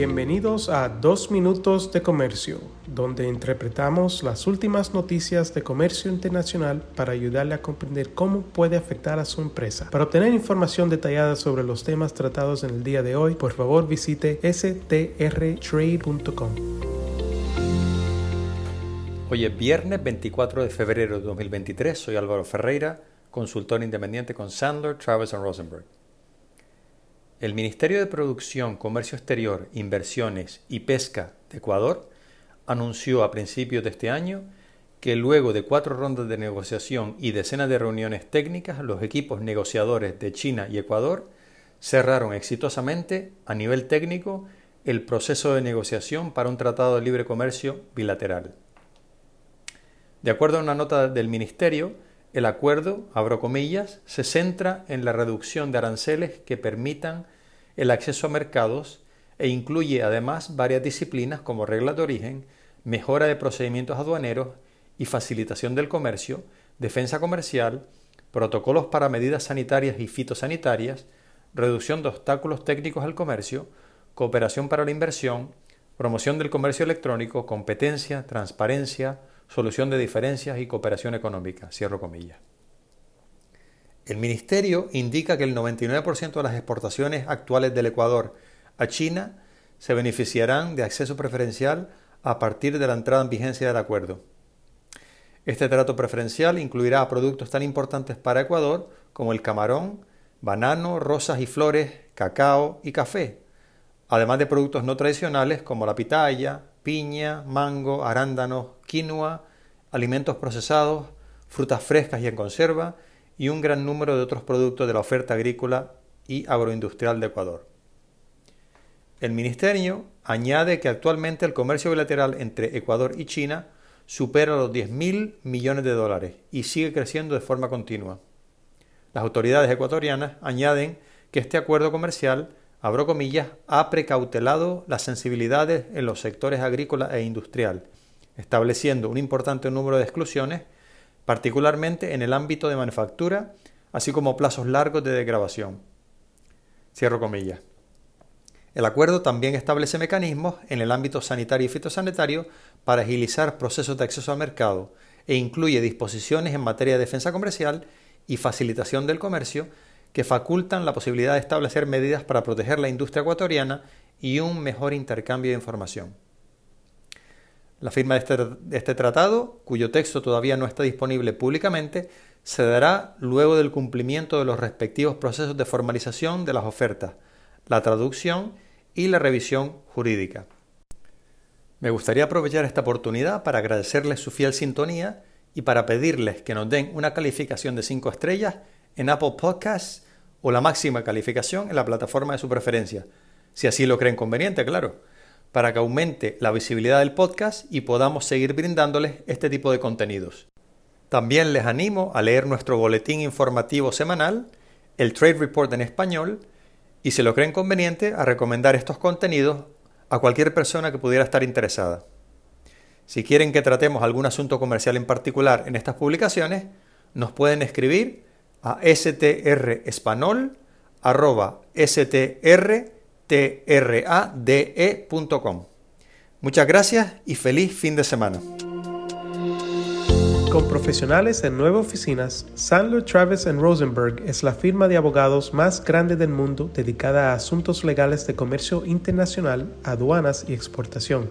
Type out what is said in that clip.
Bienvenidos a Dos Minutos de Comercio, donde interpretamos las últimas noticias de comercio internacional para ayudarle a comprender cómo puede afectar a su empresa. Para obtener información detallada sobre los temas tratados en el día de hoy, por favor visite strtrade.com. Hoy es viernes 24 de febrero de 2023. Soy Álvaro Ferreira, consultor independiente con Sandler, Travis Rosenberg. El Ministerio de Producción, Comercio Exterior, Inversiones y Pesca de Ecuador anunció a principios de este año que luego de cuatro rondas de negociación y decenas de reuniones técnicas, los equipos negociadores de China y Ecuador cerraron exitosamente a nivel técnico el proceso de negociación para un tratado de libre comercio bilateral. De acuerdo a una nota del Ministerio, el acuerdo, abro comillas, se centra en la reducción de aranceles que permitan el acceso a mercados e incluye además varias disciplinas como reglas de origen, mejora de procedimientos aduaneros y facilitación del comercio, defensa comercial, protocolos para medidas sanitarias y fitosanitarias, reducción de obstáculos técnicos al comercio, cooperación para la inversión, promoción del comercio electrónico, competencia, transparencia, solución de diferencias y cooperación económica. Cierro comillas. El Ministerio indica que el 99% de las exportaciones actuales del Ecuador a China se beneficiarán de acceso preferencial a partir de la entrada en vigencia del acuerdo. Este trato preferencial incluirá productos tan importantes para Ecuador como el camarón, banano, rosas y flores, cacao y café, además de productos no tradicionales como la pitaya, piña, mango, arándanos, quinoa, alimentos procesados, frutas frescas y en conserva, y un gran número de otros productos de la oferta agrícola y agroindustrial de Ecuador. El Ministerio añade que actualmente el comercio bilateral entre Ecuador y China supera los 10.000 millones de dólares y sigue creciendo de forma continua. Las autoridades ecuatorianas añaden que este acuerdo comercial abro comillas, ha precautelado las sensibilidades en los sectores agrícola e industrial, estableciendo un importante número de exclusiones, particularmente en el ámbito de manufactura, así como plazos largos de degradación. Cierro comillas. El acuerdo también establece mecanismos en el ámbito sanitario y fitosanitario para agilizar procesos de acceso al mercado e incluye disposiciones en materia de defensa comercial y facilitación del comercio que facultan la posibilidad de establecer medidas para proteger la industria ecuatoriana y un mejor intercambio de información. La firma de este, de este, tratado, cuyo texto todavía no está disponible públicamente, se dará luego del cumplimiento de los respectivos procesos de formalización de las ofertas, la traducción y la revisión jurídica. Me gustaría aprovechar esta oportunidad para agradecerles su fiel sintonía y para pedirles que nos den una calificación de 5 estrellas en Apple Podcasts o la máxima calificación en la plataforma de su preferencia, si así lo creen conveniente, claro, para que aumente la visibilidad del podcast y podamos seguir brindándoles este tipo de contenidos. También les animo a leer nuestro boletín informativo semanal, el Trade Report en español, y si lo creen conveniente, a recomendar estos contenidos a cualquier persona que pudiera estar interesada. Si quieren que tratemos algún asunto comercial en particular en estas publicaciones, nos pueden escribir a strrespanol.strtrade.com. Muchas gracias y feliz fin de semana. Con profesionales en nueve oficinas, Sandler Travis Rosenberg es la firma de abogados más grande del mundo dedicada a asuntos legales de comercio internacional, aduanas y exportación.